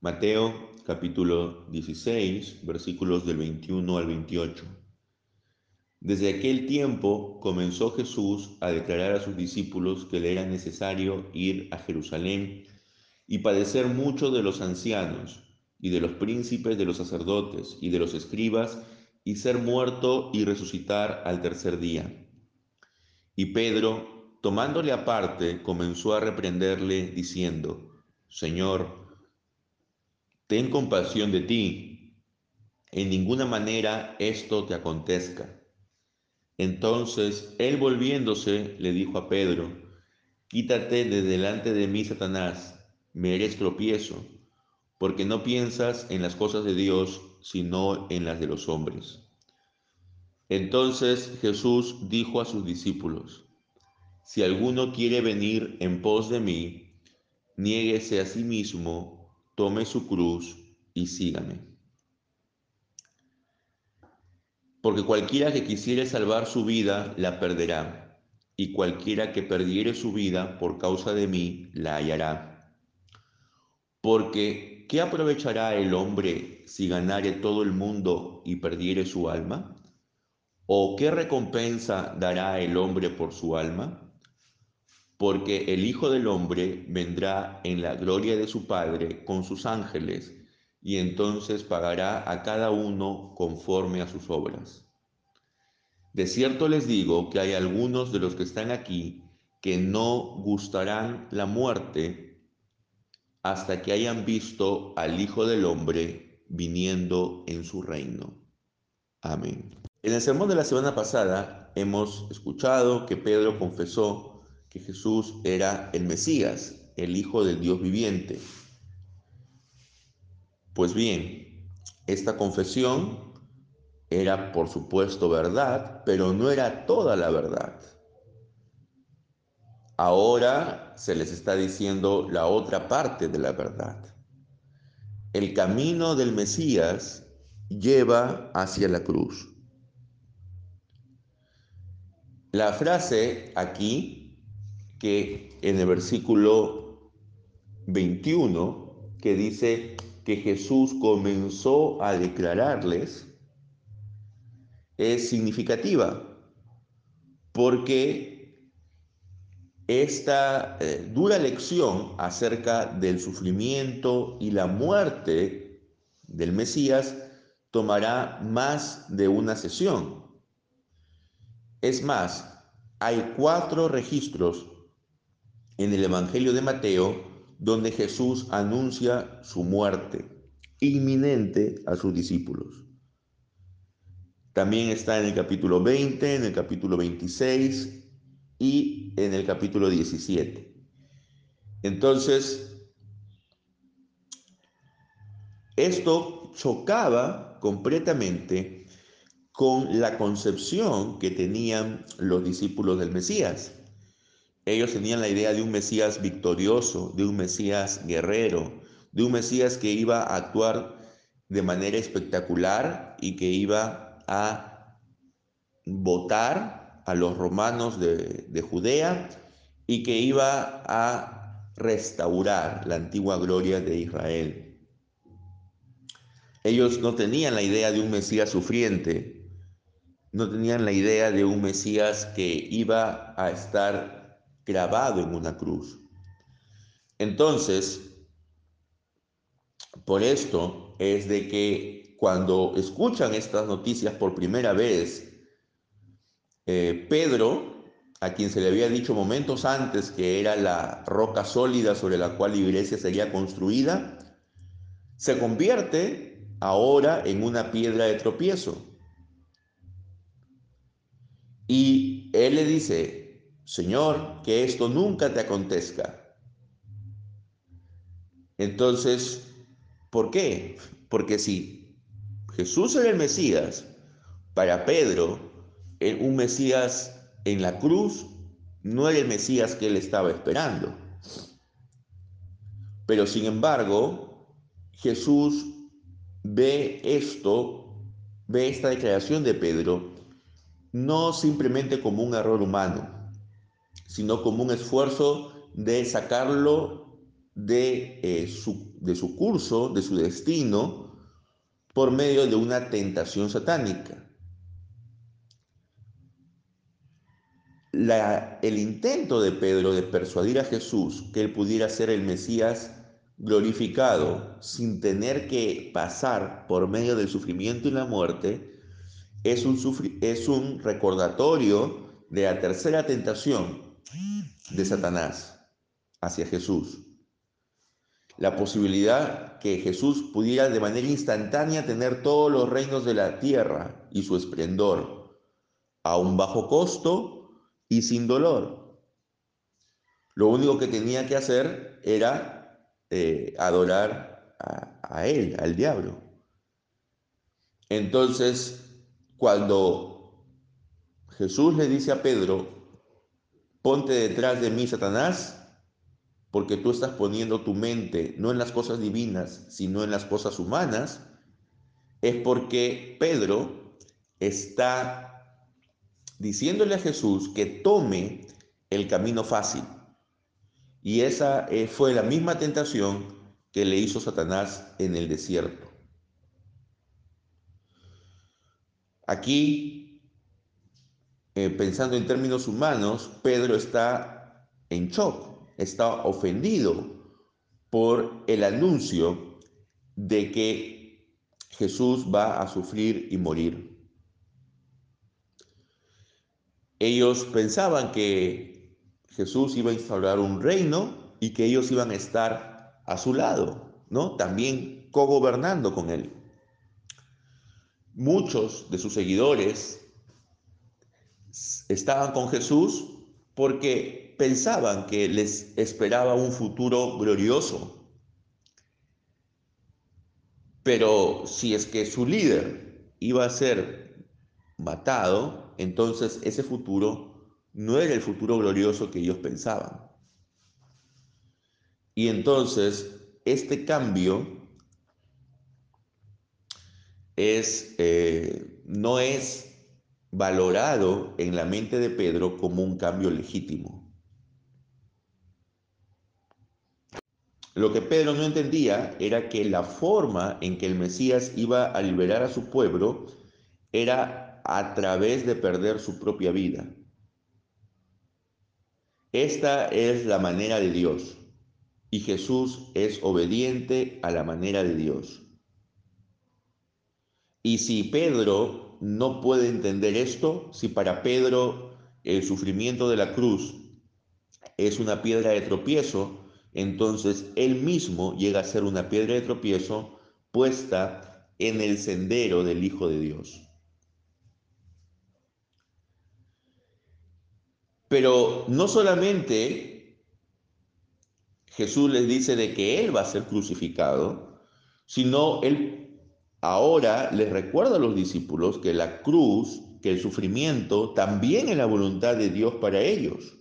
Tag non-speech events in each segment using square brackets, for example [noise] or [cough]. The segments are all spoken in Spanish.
Mateo capítulo 16, versículos del 21 al 28. Desde aquel tiempo comenzó Jesús a declarar a sus discípulos que le era necesario ir a Jerusalén y padecer mucho de los ancianos y de los príncipes de los sacerdotes y de los escribas y ser muerto y resucitar al tercer día. Y Pedro, tomándole aparte, comenzó a reprenderle diciendo, Señor, ten compasión de ti, en ninguna manera esto te acontezca. Entonces él volviéndose le dijo a Pedro, Quítate de delante de mí, Satanás, me eres tropiezo, porque no piensas en las cosas de Dios, sino en las de los hombres. Entonces Jesús dijo a sus discípulos, Si alguno quiere venir en pos de mí, niéguese a sí mismo, tome su cruz y sígame. Porque cualquiera que quisiere salvar su vida, la perderá, y cualquiera que perdiere su vida por causa de mí, la hallará. Porque, ¿qué aprovechará el hombre si ganare todo el mundo y perdiere su alma? ¿O qué recompensa dará el hombre por su alma? Porque el Hijo del Hombre vendrá en la gloria de su Padre con sus ángeles, y entonces pagará a cada uno conforme a sus obras. De cierto les digo que hay algunos de los que están aquí que no gustarán la muerte hasta que hayan visto al Hijo del Hombre viniendo en su reino. Amén. En el sermón de la semana pasada hemos escuchado que Pedro confesó que Jesús era el Mesías, el Hijo del Dios viviente. Pues bien, esta confesión era por supuesto verdad, pero no era toda la verdad. Ahora se les está diciendo la otra parte de la verdad. El camino del Mesías lleva hacia la cruz. La frase aquí, que en el versículo 21, que dice que Jesús comenzó a declararles, es significativa, porque esta eh, dura lección acerca del sufrimiento y la muerte del Mesías tomará más de una sesión. Es más, hay cuatro registros en el Evangelio de Mateo donde Jesús anuncia su muerte inminente a sus discípulos. También está en el capítulo 20, en el capítulo 26 y en el capítulo 17. Entonces, esto chocaba completamente con la concepción que tenían los discípulos del Mesías. Ellos tenían la idea de un Mesías victorioso, de un Mesías guerrero, de un Mesías que iba a actuar de manera espectacular y que iba a votar a los romanos de, de Judea y que iba a restaurar la antigua gloria de Israel. Ellos no tenían la idea de un Mesías sufriente, no tenían la idea de un Mesías que iba a estar grabado en una cruz. Entonces, por esto es de que cuando escuchan estas noticias por primera vez, eh, Pedro, a quien se le había dicho momentos antes que era la roca sólida sobre la cual la iglesia sería construida, se convierte ahora en una piedra de tropiezo. Y él le dice, Señor, que esto nunca te acontezca. Entonces, ¿por qué? Porque si Jesús era el Mesías, para Pedro, un Mesías en la cruz no era el Mesías que él estaba esperando. Pero sin embargo, Jesús ve esto, ve esta declaración de Pedro no simplemente como un error humano, sino como un esfuerzo de sacarlo de, eh, su, de su curso, de su destino, por medio de una tentación satánica. El intento de Pedro de persuadir a Jesús que él pudiera ser el Mesías glorificado sin tener que pasar por medio del sufrimiento y la muerte, es un, es un recordatorio de la tercera tentación de Satanás hacia Jesús. La posibilidad que Jesús pudiera de manera instantánea tener todos los reinos de la tierra y su esplendor a un bajo costo y sin dolor. Lo único que tenía que hacer era eh, adorar a, a él, al diablo. Entonces, cuando Jesús le dice a Pedro, ponte detrás de mí, Satanás, porque tú estás poniendo tu mente no en las cosas divinas, sino en las cosas humanas, es porque Pedro está diciéndole a Jesús que tome el camino fácil. Y esa eh, fue la misma tentación que le hizo Satanás en el desierto. Aquí, eh, pensando en términos humanos, Pedro está en shock, está ofendido por el anuncio de que Jesús va a sufrir y morir. Ellos pensaban que Jesús iba a instaurar un reino y que ellos iban a estar a su lado, ¿no? También cogobernando con él muchos de sus seguidores estaban con Jesús porque pensaban que les esperaba un futuro glorioso. Pero si es que su líder iba a ser matado, entonces ese futuro no era el futuro glorioso que ellos pensaban. Y entonces este cambio es, eh, no es valorado en la mente de Pedro como un cambio legítimo. Lo que Pedro no entendía era que la forma en que el Mesías iba a liberar a su pueblo era a través de perder su propia vida. Esta es la manera de Dios y Jesús es obediente a la manera de Dios. Y si Pedro no puede entender esto, si para Pedro el sufrimiento de la cruz es una piedra de tropiezo, entonces él mismo llega a ser una piedra de tropiezo puesta en el sendero del Hijo de Dios. Pero no solamente Jesús les dice de que Él va a ser crucificado, sino Él ahora les recuerda a los discípulos que la cruz, que el sufrimiento también es la voluntad de Dios para ellos.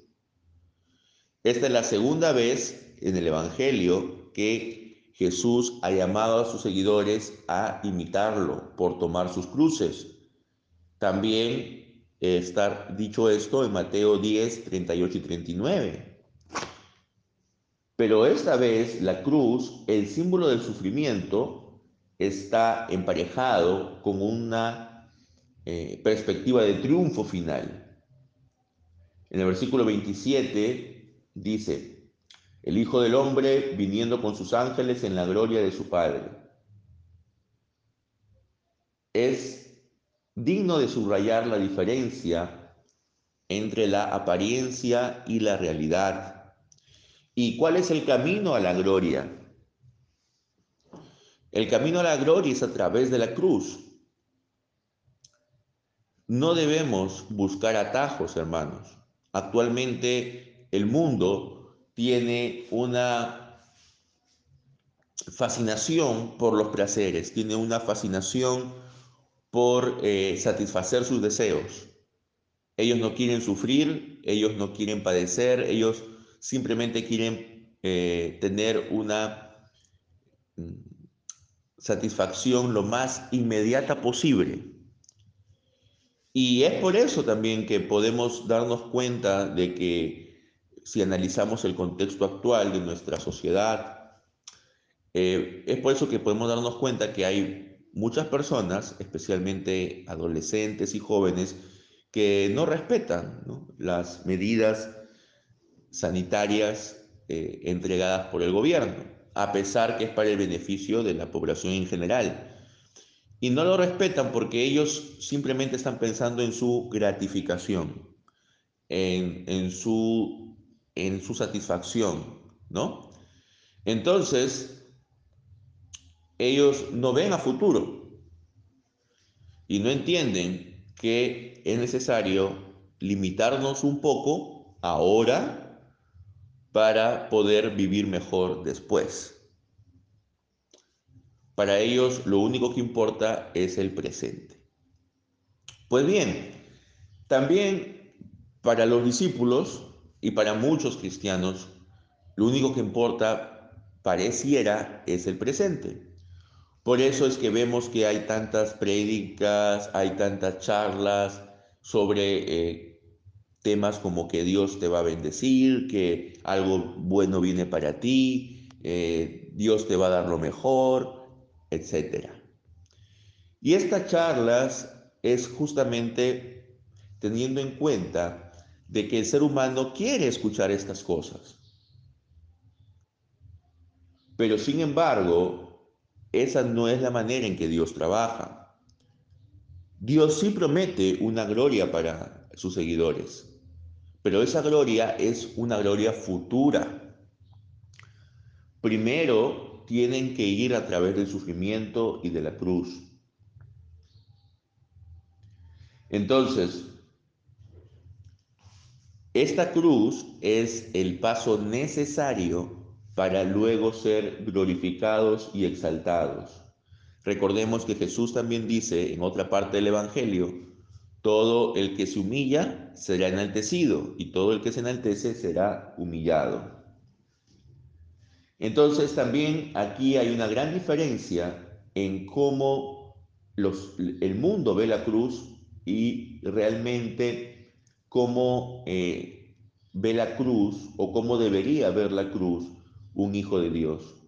Esta es la segunda vez en el Evangelio que Jesús ha llamado a sus seguidores a imitarlo por tomar sus cruces. También está dicho esto en Mateo 10, 38 y 39. Pero esta vez la cruz, el símbolo del sufrimiento, está emparejado con una eh, perspectiva de triunfo final. En el versículo 27 dice, el Hijo del Hombre viniendo con sus ángeles en la gloria de su Padre. Es digno de subrayar la diferencia entre la apariencia y la realidad. ¿Y cuál es el camino a la gloria? El camino a la gloria es a través de la cruz. No debemos buscar atajos, hermanos. Actualmente el mundo tiene una fascinación por los placeres, tiene una fascinación por eh, satisfacer sus deseos. Ellos no quieren sufrir, ellos no quieren padecer, ellos simplemente quieren eh, tener una mm, satisfacción lo más inmediata posible. Y es por eso también que podemos darnos cuenta de que si analizamos el contexto actual de nuestra sociedad. Eh, es por eso que podemos darnos cuenta que hay muchas personas, especialmente adolescentes y jóvenes, que no respetan las medidas sanitarias eh, entregadas por el gobierno, a pesar que es para el beneficio de la población en general. Y no lo respetan porque ellos simplemente están pensando en su gratificación, en, su, en su satisfacción, ¿no? Entonces, ellos no ven a futuro y no entienden que es necesario limitarnos un poco ahora para poder vivir mejor después. Para ellos lo único que importa es el presente. Pues bien, también para los discípulos y para muchos cristianos, lo único que importa pareciera es el presente. Por eso es que vemos que hay tantas prédicas, hay tantas charlas sobre eh, temas como que Dios te va a bendecir, que algo bueno viene para ti, eh, Dios te va a dar lo mejor, etc. Y estas charlas es justamente teniendo en cuenta de que el ser humano quiere escuchar estas cosas. Pero sin embargo, esa no es la manera en que Dios trabaja. Dios sí promete una gloria para sus seguidores. Pero esa gloria es una gloria futura. Primero tienen que ir a través del sufrimiento y de la cruz. Entonces, esta cruz es el paso necesario para luego ser glorificados y exaltados. Recordemos que Jesús también dice en otra parte del Evangelio todo el que se humilla será enaltecido y todo el que se enaltece será humillado. Entonces también aquí hay una gran diferencia en cómo el mundo ve la cruz y realmente cómo eh, ve la cruz o cómo debería ver la cruz un hijo de Dios.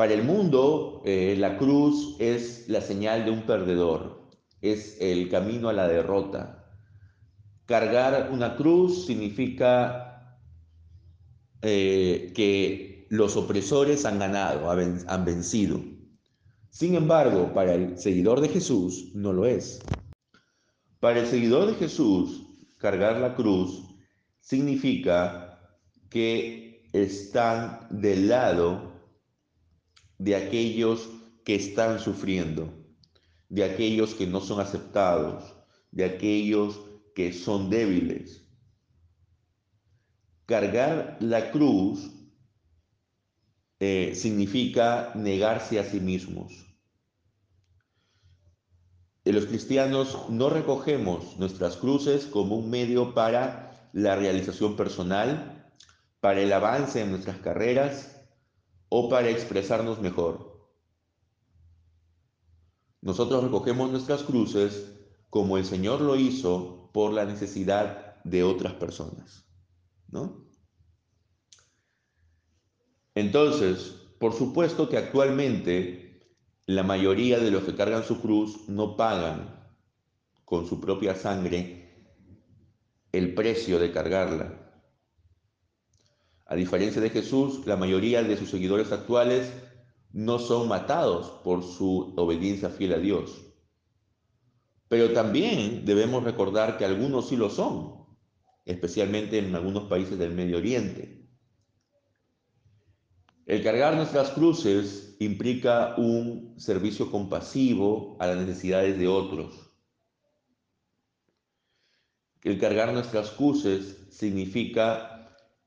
Para el mundo, eh, la cruz es la señal de un perdedor, es el camino a la derrota. Cargar una cruz significa eh, que los opresores han ganado, han vencido. Sin embargo, para el seguidor de Jesús no lo es. Para el seguidor de Jesús, cargar la cruz significa que están del lado de aquellos que están sufriendo, de aquellos que no son aceptados, de aquellos que son débiles. Cargar la cruz eh, significa negarse a sí mismos. los cristianos no recogemos nuestras cruces como un medio para la realización personal, para el avance en nuestras carreras, o para expresarnos mejor. Nosotros recogemos nuestras cruces como el Señor lo hizo por la necesidad de otras personas, ¿no? Entonces, por supuesto que actualmente la mayoría de los que cargan su cruz no pagan con su propia sangre el precio de cargarla. A diferencia de Jesús, la mayoría de sus seguidores actuales no son matados por su obediencia fiel a Dios. Pero también debemos recordar que algunos sí lo son, especialmente en algunos países del Medio Oriente. El cargar nuestras cruces implica un servicio compasivo a las necesidades de otros. El cargar nuestras cruces significa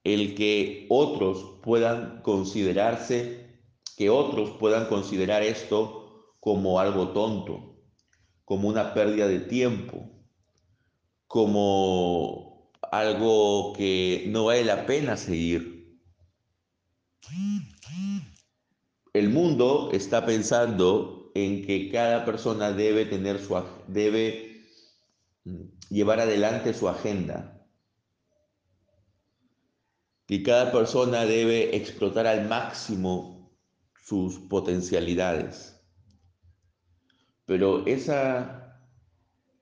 el que otros puedan considerarse, que otros puedan considerar esto como algo tonto, como una pérdida de tiempo, como algo que no vale la pena seguir. El mundo está pensando en que cada persona debe tener su debe llevar adelante su agenda que cada persona debe explotar al máximo sus potencialidades. Pero esa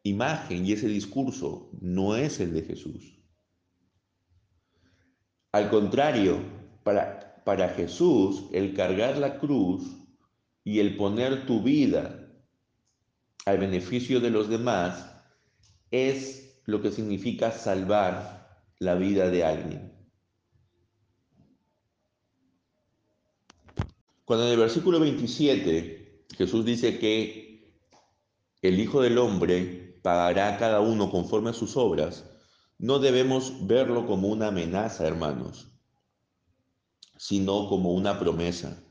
imagen y ese discurso no es el de Jesús. Al contrario, para, para Jesús el cargar la cruz y el poner tu vida al beneficio de los demás es lo que significa salvar la vida de alguien. Cuando en el versículo 27 Jesús dice que el Hijo del Hombre pagará a cada uno conforme a sus obras, no debemos verlo como una amenaza, hermanos, sino como una promesa.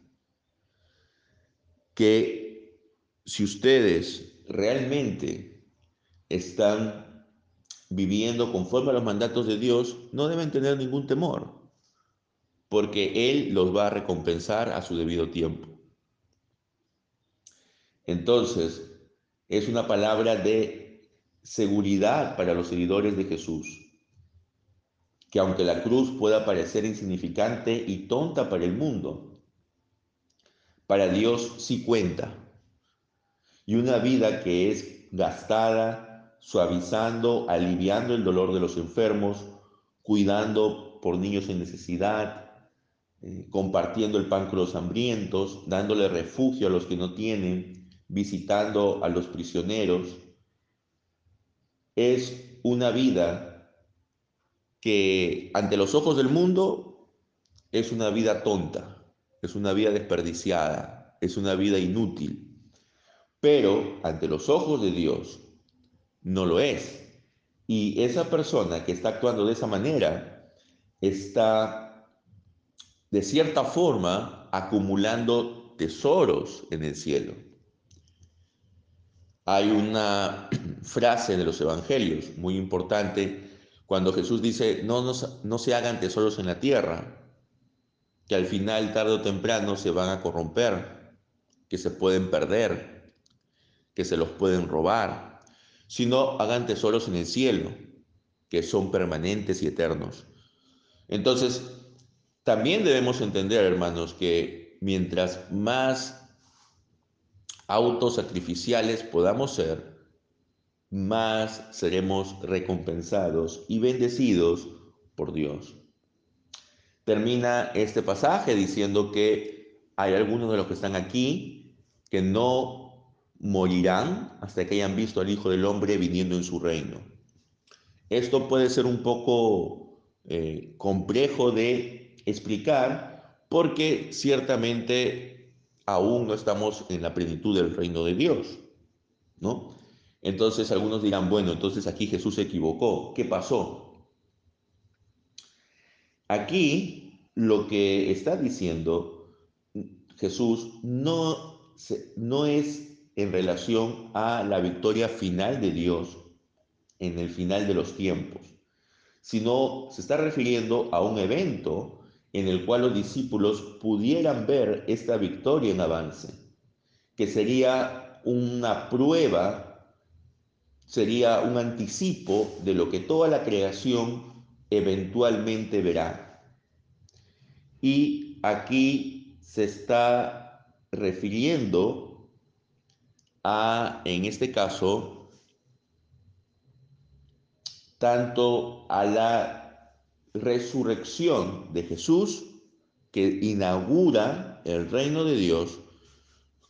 Que si ustedes realmente están viviendo conforme a los mandatos de Dios, no deben tener ningún temor porque Él los va a recompensar a su debido tiempo. Entonces, es una palabra de seguridad para los seguidores de Jesús, que aunque la cruz pueda parecer insignificante y tonta para el mundo, para Dios sí cuenta. Y una vida que es gastada, suavizando, aliviando el dolor de los enfermos, cuidando por niños en necesidad, eh, compartiendo el pan con los hambrientos, dándole refugio a los que no tienen, visitando a los prisioneros. Es una vida que ante los ojos del mundo es una vida tonta, es una vida desperdiciada, es una vida inútil, pero ante los ojos de Dios no lo es. Y esa persona que está actuando de esa manera está de cierta forma acumulando tesoros en el cielo. Hay una [clears throat] frase de los evangelios muy importante cuando Jesús dice, no, no, no se hagan tesoros en la tierra, que al final, tarde o temprano, se van a corromper, que se pueden perder, que se los pueden robar, sino hagan tesoros en el cielo, que son permanentes y eternos. Entonces, también debemos entender, hermanos, que mientras más autosacrificiales podamos ser, más seremos recompensados y bendecidos por Dios. Termina este pasaje diciendo que hay algunos de los que están aquí que no morirán hasta que hayan visto al Hijo del Hombre viniendo en su reino. Esto puede ser un poco eh, complejo de explicar porque ciertamente aún no estamos en la plenitud del reino de Dios, ¿no? Entonces algunos dirán, bueno, entonces aquí Jesús se equivocó. ¿Qué pasó? Aquí lo que está diciendo Jesús no, no es en relación a la victoria final de Dios en el final de los tiempos, sino se está refiriendo a un evento en el cual los discípulos pudieran ver esta victoria en avance, que sería una prueba, sería un anticipo de lo que toda la creación eventualmente verá. Y aquí se está refiriendo a, en este caso, tanto a la resurrección de Jesús que inaugura el reino de Dios,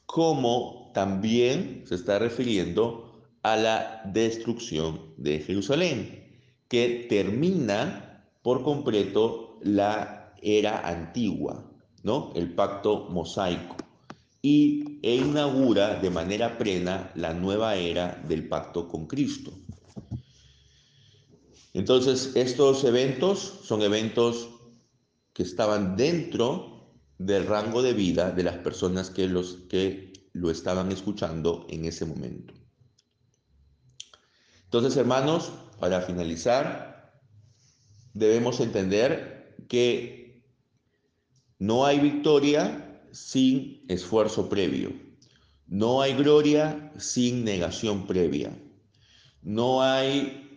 como también se está refiriendo a la destrucción de Jerusalén, que termina por completo la era antigua, ¿no? El pacto mosaico y e inaugura de manera plena la nueva era del pacto con Cristo. Entonces, estos eventos son eventos que estaban dentro del rango de vida de las personas que, los, que lo estaban escuchando en ese momento. Entonces, hermanos, para finalizar, debemos entender que no hay victoria sin esfuerzo previo. No hay gloria sin negación previa. No hay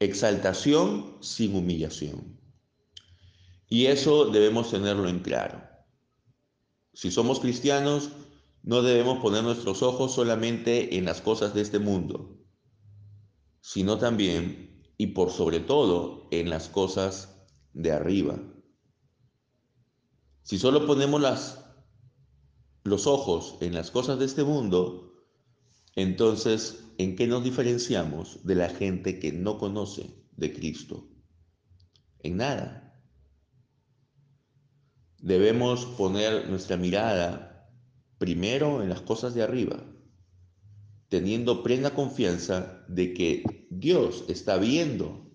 exaltación sin humillación. Y eso debemos tenerlo en claro. Si somos cristianos, no debemos poner nuestros ojos solamente en las cosas de este mundo, sino también y por sobre todo en las cosas de arriba. Si solo ponemos los ojos en las cosas de este mundo, entonces, ¿en qué nos diferenciamos de la gente que no conoce de Cristo? En nada. Debemos poner nuestra mirada primero en las cosas de arriba, teniendo plena confianza de que Dios está viendo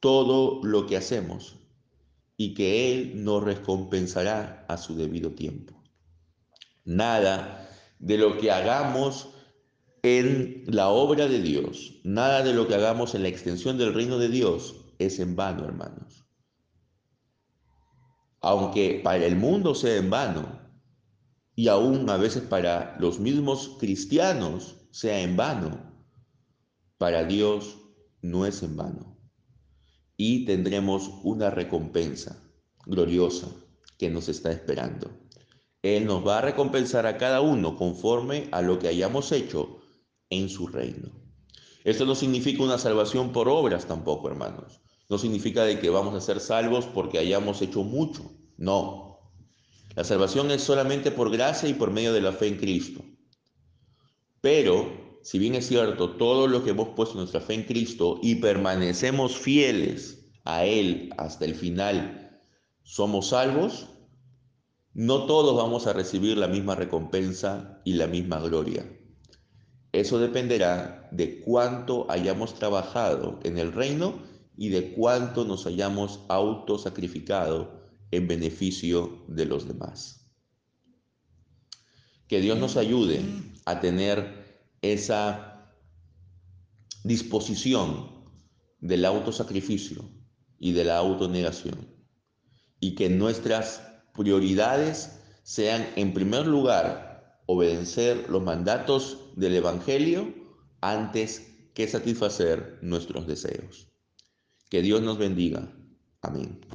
todo lo que hacemos y que Él nos recompensará a su debido tiempo. Nada de lo que hagamos en la obra de Dios, nada de lo que hagamos en la extensión del reino de Dios es en vano, hermanos aunque para el mundo sea en vano, y aún a veces para los mismos cristianos sea en vano, para Dios no es en vano. Y tendremos una recompensa gloriosa que nos está esperando. Él nos va a recompensar a cada uno conforme a lo que hayamos hecho en su reino. Esto no significa una salvación por obras tampoco, hermanos. No significa de que vamos a ser salvos porque hayamos hecho mucho. No. La salvación es solamente por gracia y por medio de la fe en Cristo. Pero, si bien es cierto, todo lo que hemos puesto nuestra fe en Cristo y permanecemos fieles a Él hasta el final, somos salvos, no todos vamos a recibir la misma recompensa y la misma gloria. Eso dependerá de cuánto hayamos trabajado en el reino y de cuánto nos hayamos autosacrificado en beneficio de los demás. Que Dios nos ayude a tener esa disposición del autosacrificio y de la autonegación y que nuestras prioridades sean en primer lugar obedecer los mandatos del Evangelio antes que satisfacer nuestros deseos. Que Dios nos bendiga. Amén.